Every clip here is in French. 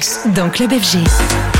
mix, dans Club FG.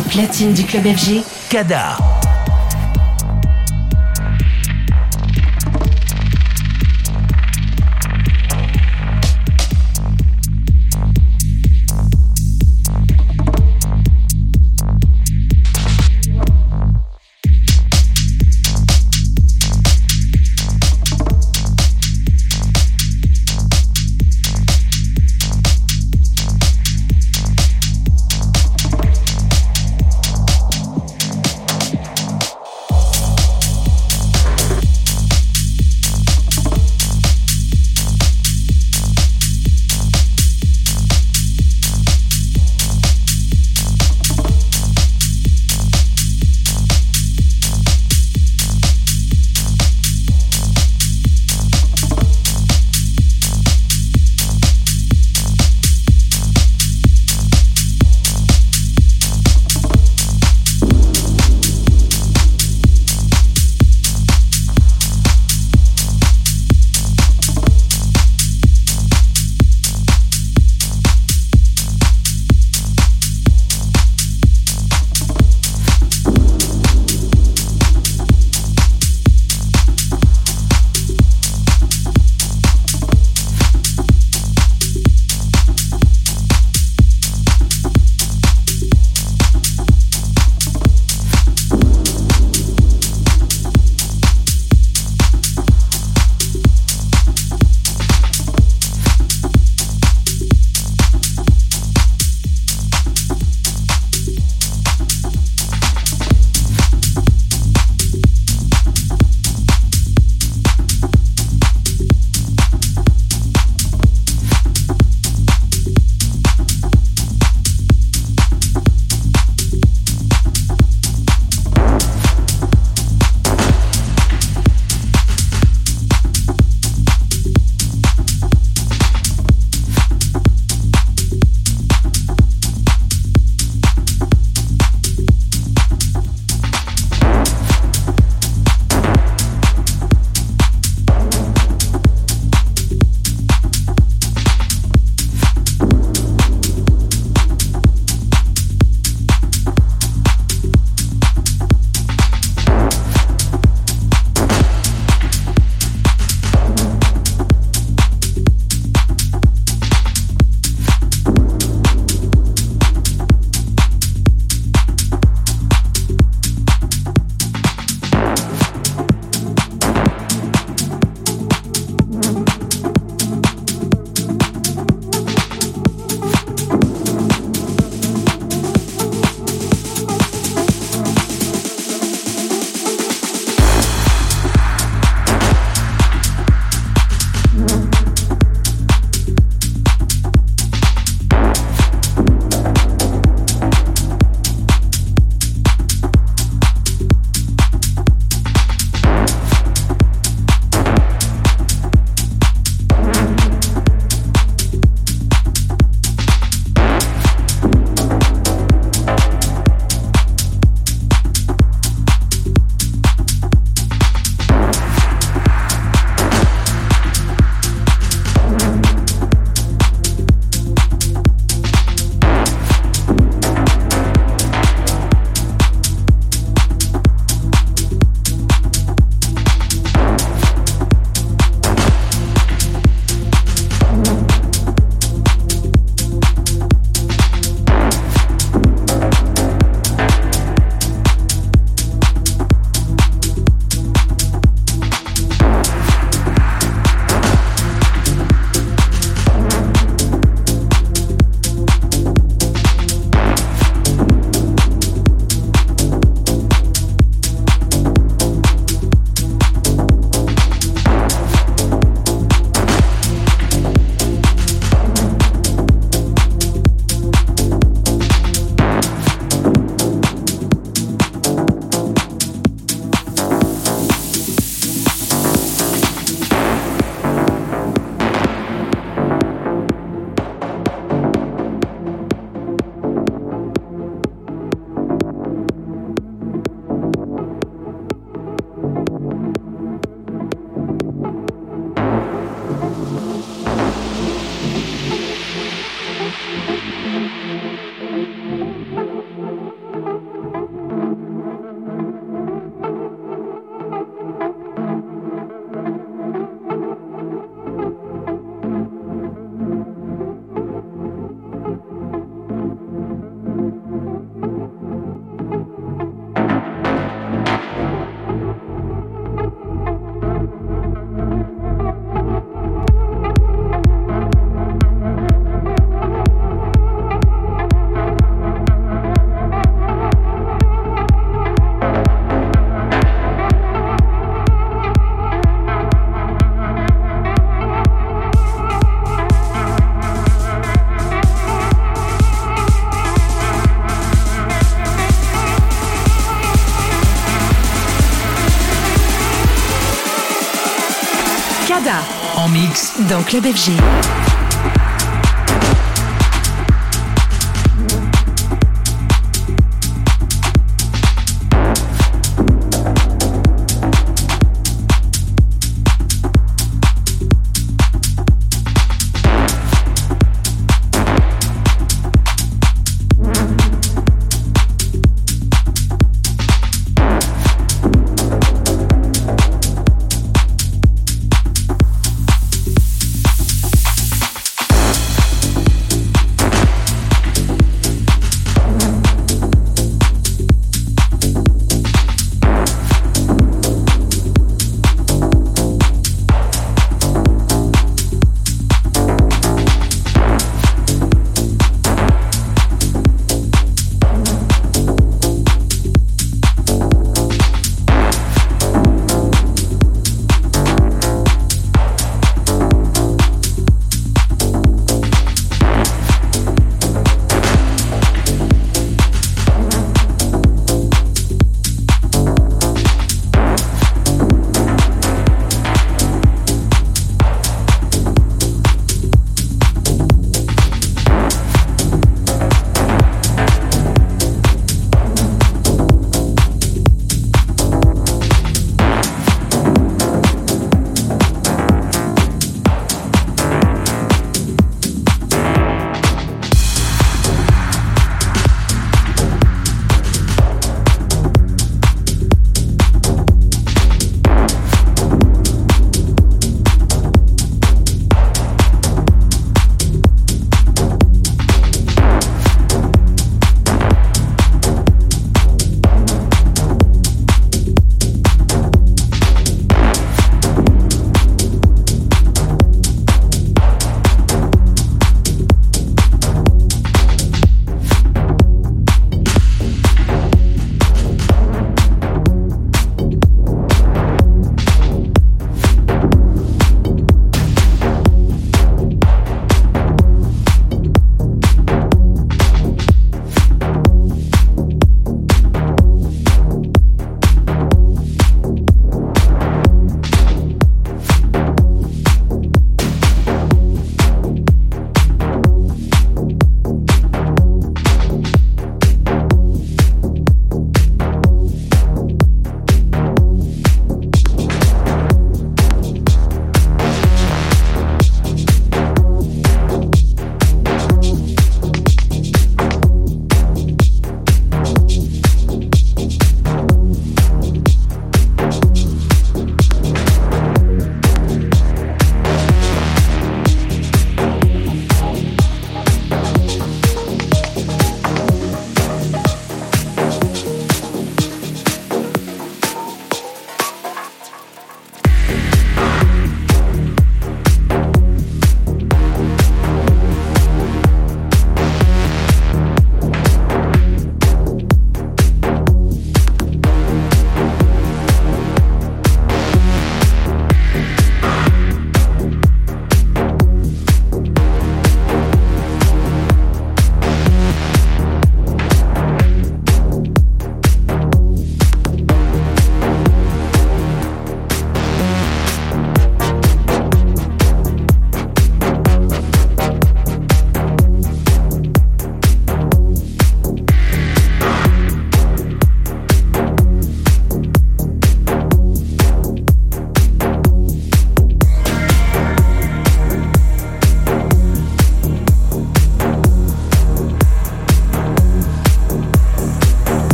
Platine du club FG. Kadar. Dans Club FG.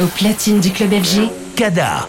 Au platine du club FG, Kada.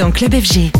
Dans Club FG.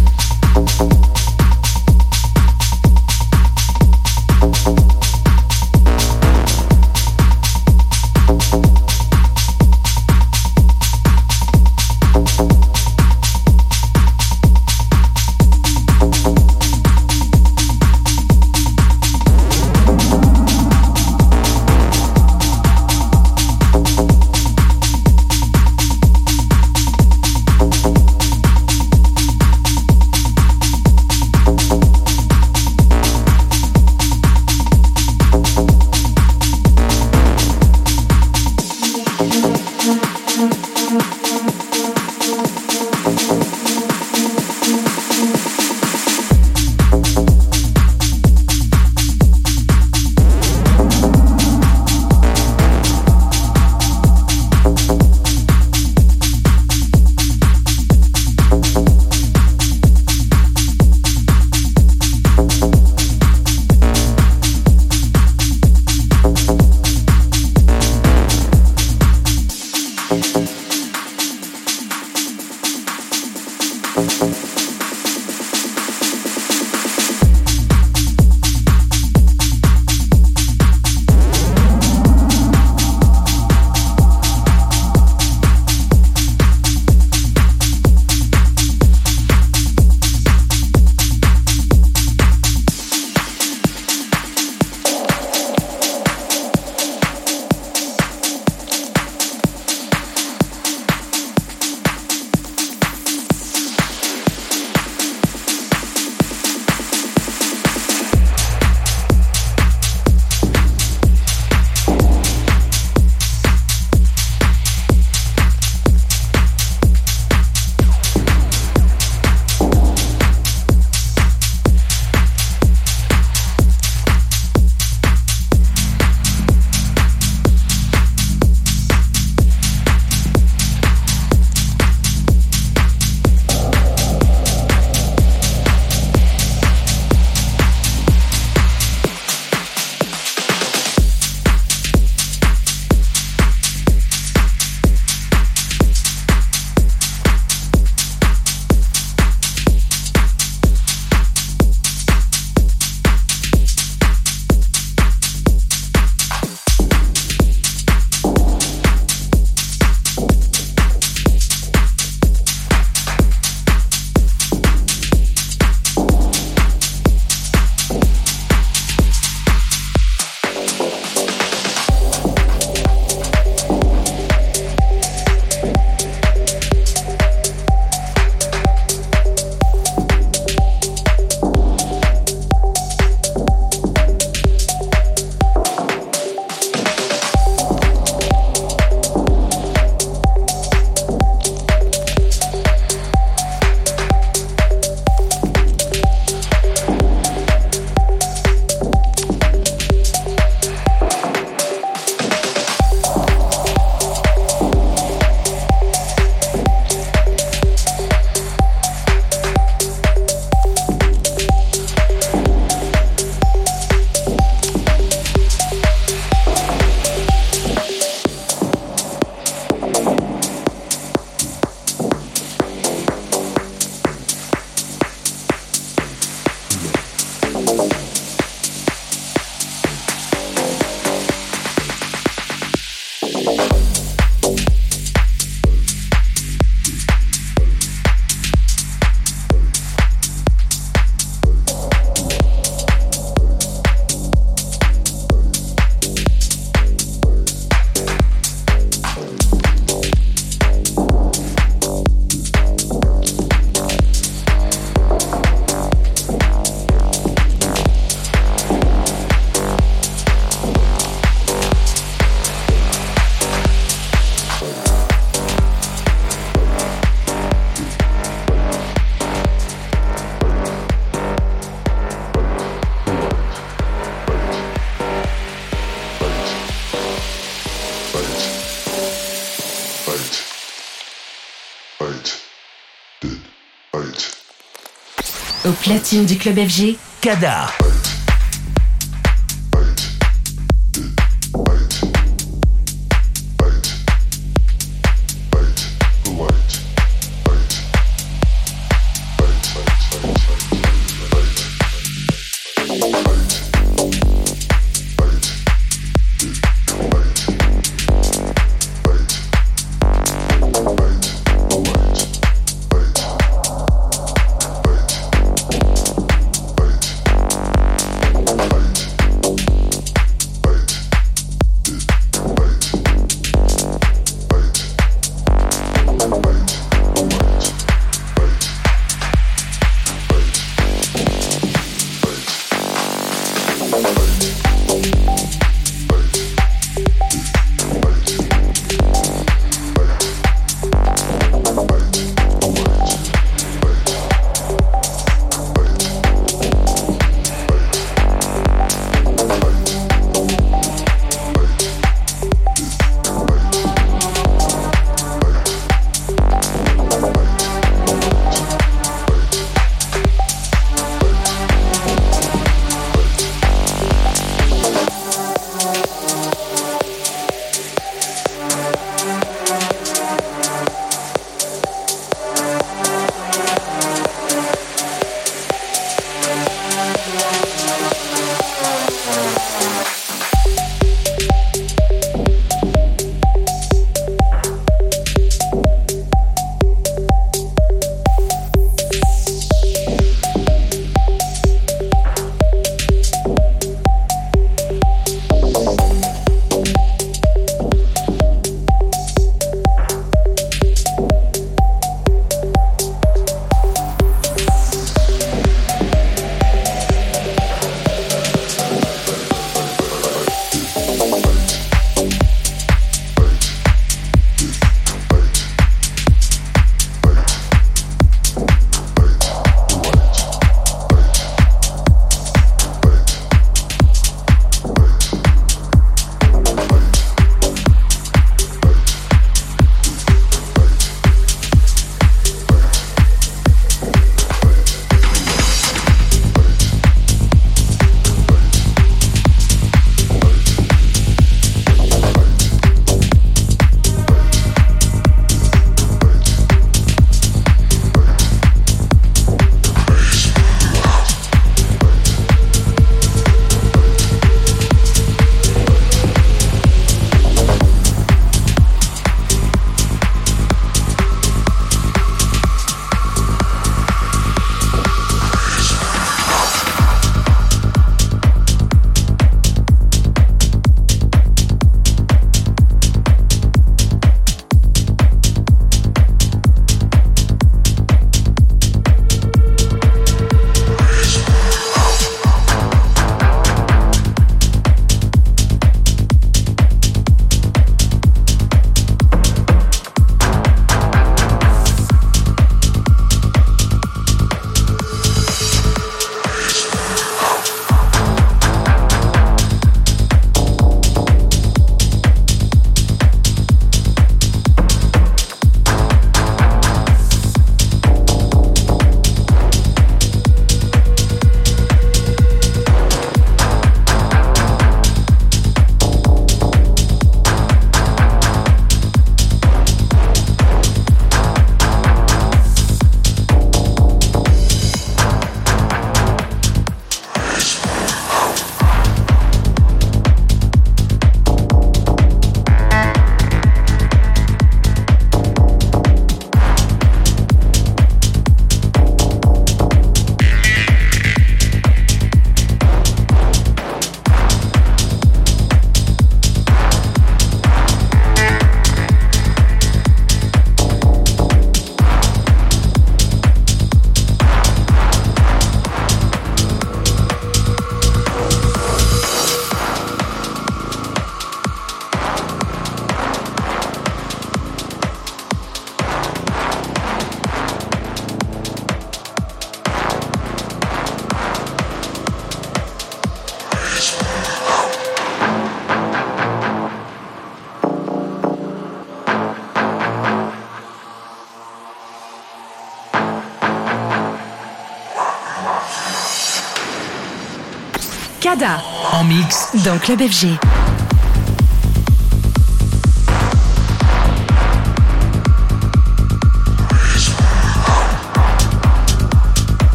Platine du club FG. Kada. Dans Club FG.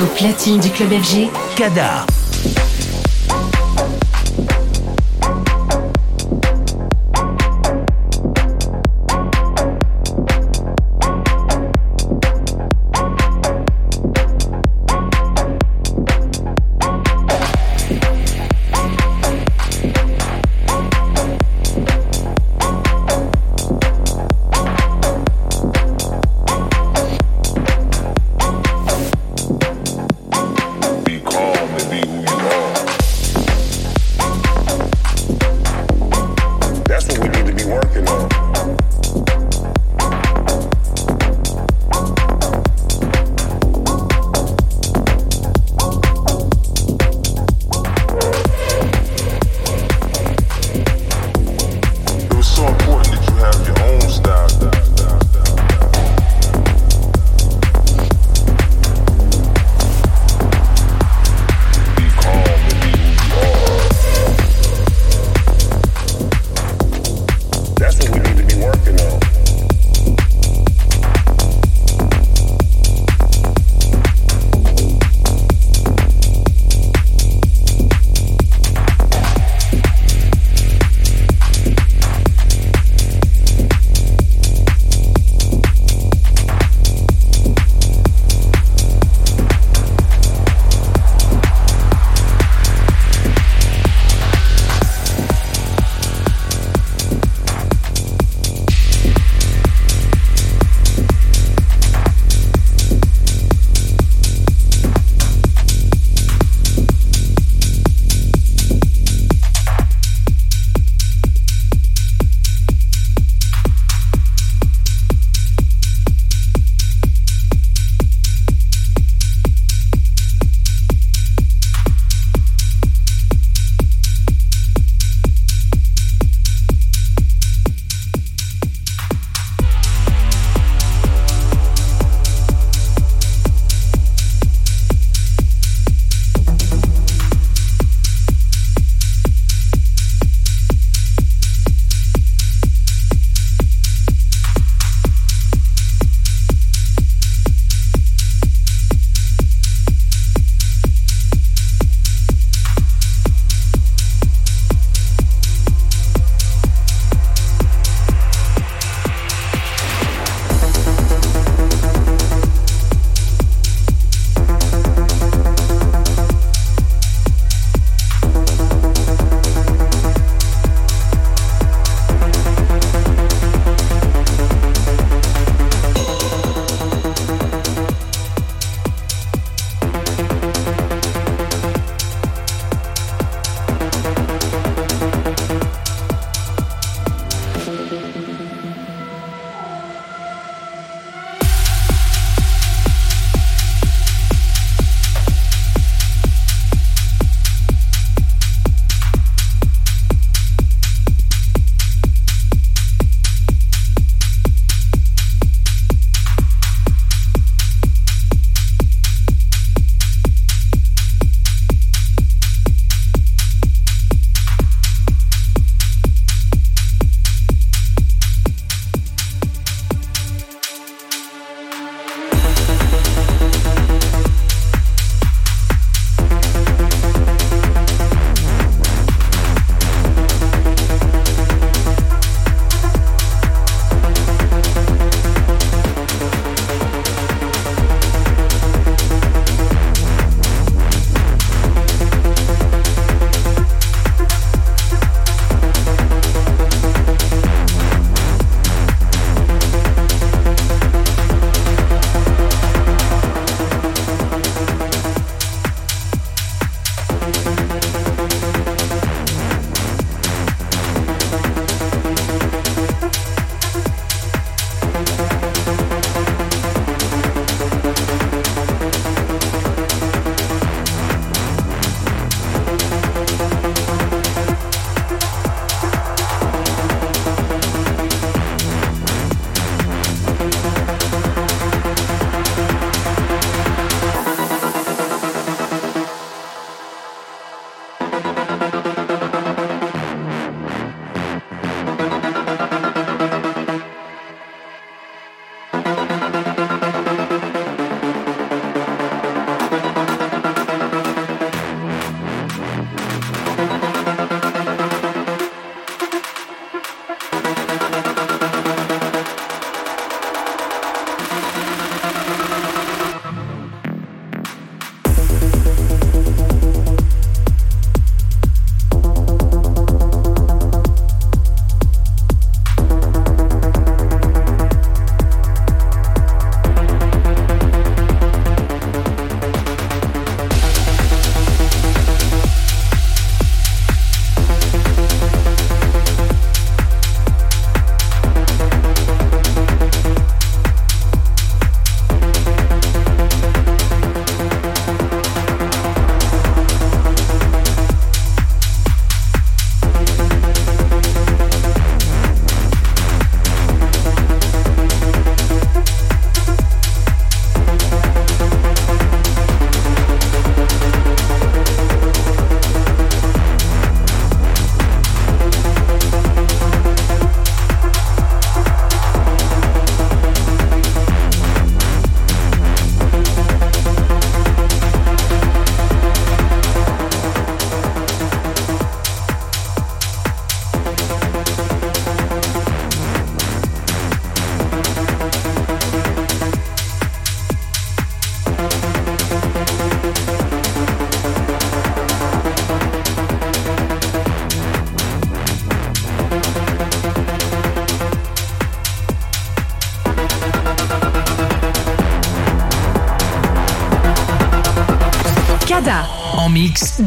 Au platine du club FG, Kada.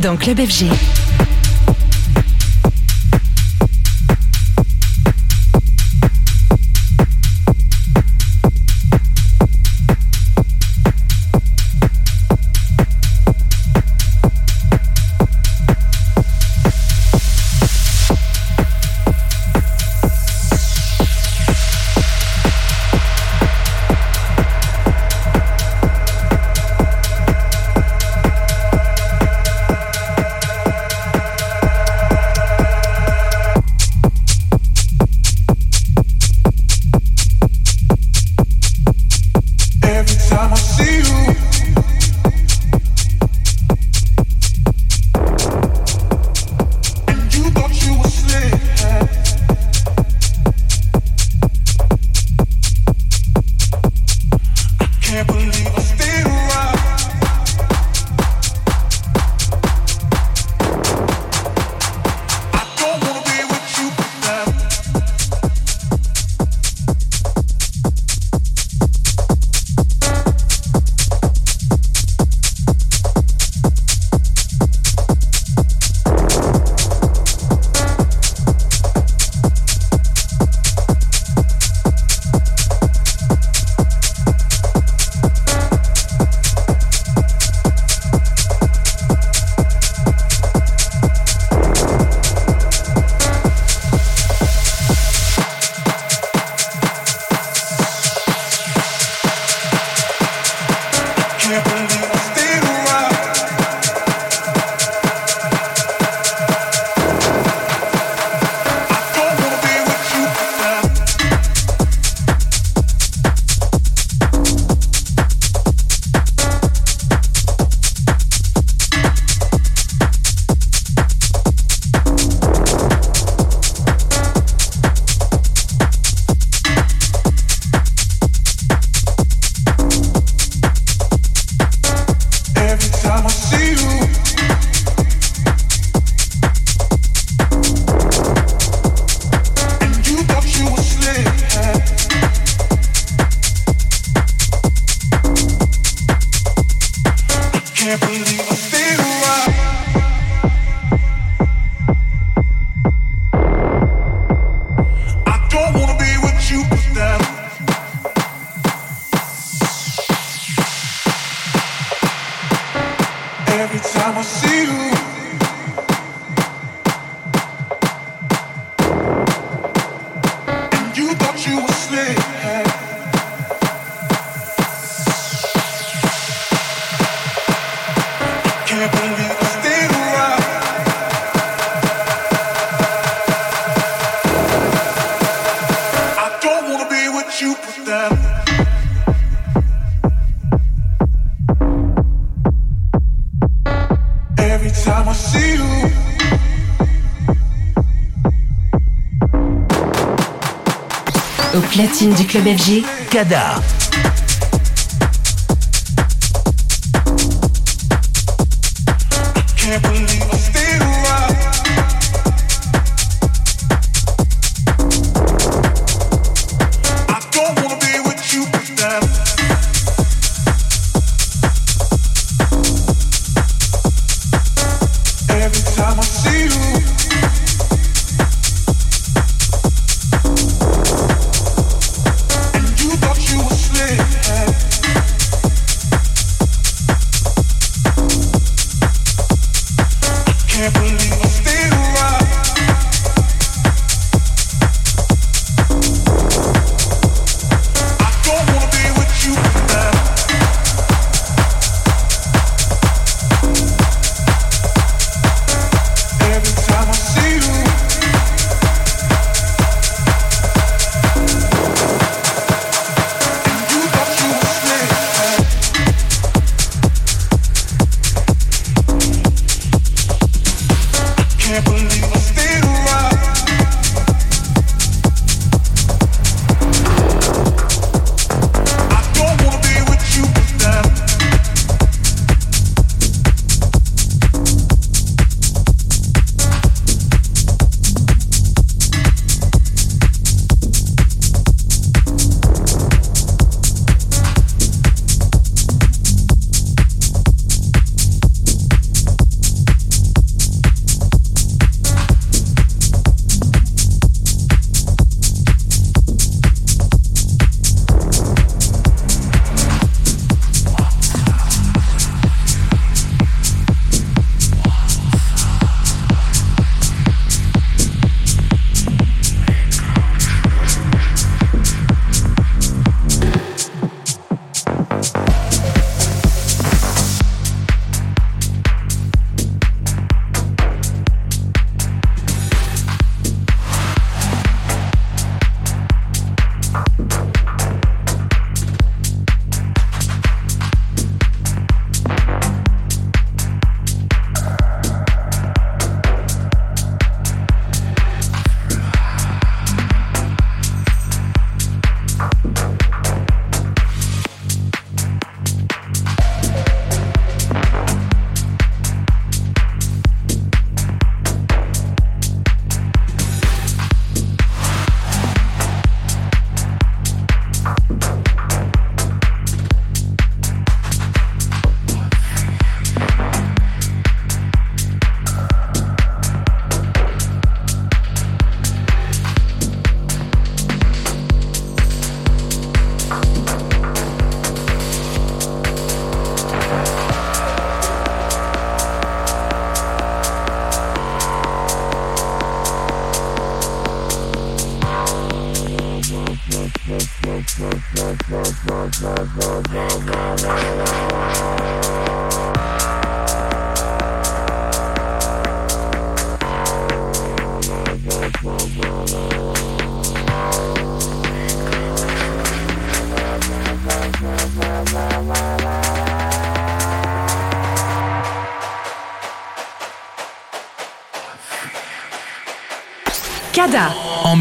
Dans Club FG. Platine club FG. Kada.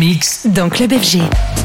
Mix. Dans Club FG.